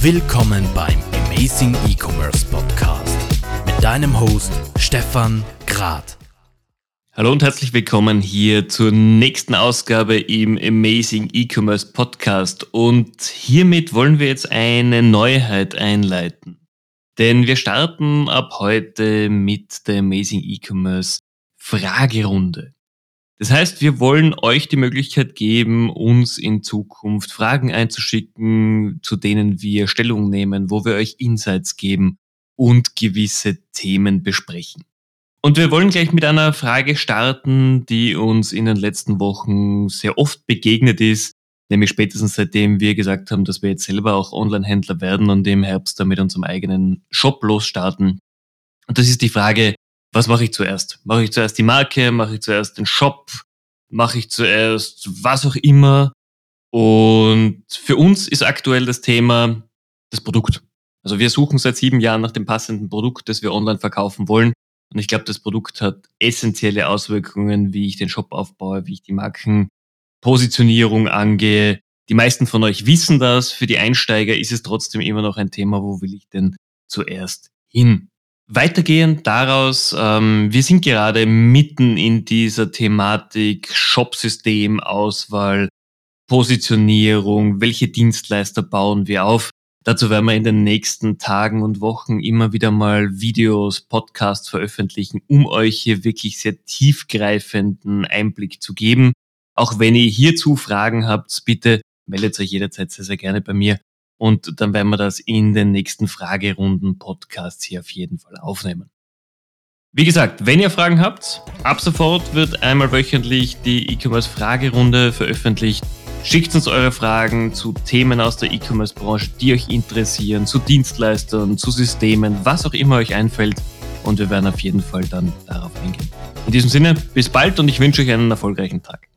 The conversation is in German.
Willkommen beim Amazing E-Commerce Podcast mit deinem Host Stefan Grad. Hallo und herzlich willkommen hier zur nächsten Ausgabe im Amazing E-Commerce Podcast. Und hiermit wollen wir jetzt eine Neuheit einleiten. Denn wir starten ab heute mit der Amazing E-Commerce Fragerunde. Das heißt, wir wollen euch die Möglichkeit geben, uns in Zukunft Fragen einzuschicken, zu denen wir Stellung nehmen, wo wir euch Insights geben und gewisse Themen besprechen. Und wir wollen gleich mit einer Frage starten, die uns in den letzten Wochen sehr oft begegnet ist, nämlich spätestens seitdem wir gesagt haben, dass wir jetzt selber auch Online-Händler werden und im Herbst dann mit unserem eigenen Shop losstarten. Und das ist die Frage, was mache ich zuerst? Mache ich zuerst die Marke? Mache ich zuerst den Shop? Mache ich zuerst was auch immer? Und für uns ist aktuell das Thema das Produkt. Also wir suchen seit sieben Jahren nach dem passenden Produkt, das wir online verkaufen wollen. Und ich glaube, das Produkt hat essentielle Auswirkungen, wie ich den Shop aufbaue, wie ich die Markenpositionierung angehe. Die meisten von euch wissen das. Für die Einsteiger ist es trotzdem immer noch ein Thema, wo will ich denn zuerst hin? Weitergehend daraus, ähm, wir sind gerade mitten in dieser Thematik Shopsystem, Auswahl, Positionierung, welche Dienstleister bauen wir auf. Dazu werden wir in den nächsten Tagen und Wochen immer wieder mal Videos, Podcasts veröffentlichen, um euch hier wirklich sehr tiefgreifenden Einblick zu geben. Auch wenn ihr hierzu Fragen habt, bitte meldet euch jederzeit sehr, sehr gerne bei mir und dann werden wir das in den nächsten Fragerunden Podcasts hier auf jeden Fall aufnehmen. Wie gesagt, wenn ihr Fragen habt, ab sofort wird einmal wöchentlich die E-Commerce Fragerunde veröffentlicht. Schickt uns eure Fragen zu Themen aus der E-Commerce Branche, die euch interessieren, zu Dienstleistern, zu Systemen, was auch immer euch einfällt. Und wir werden auf jeden Fall dann darauf eingehen. In diesem Sinne, bis bald und ich wünsche euch einen erfolgreichen Tag.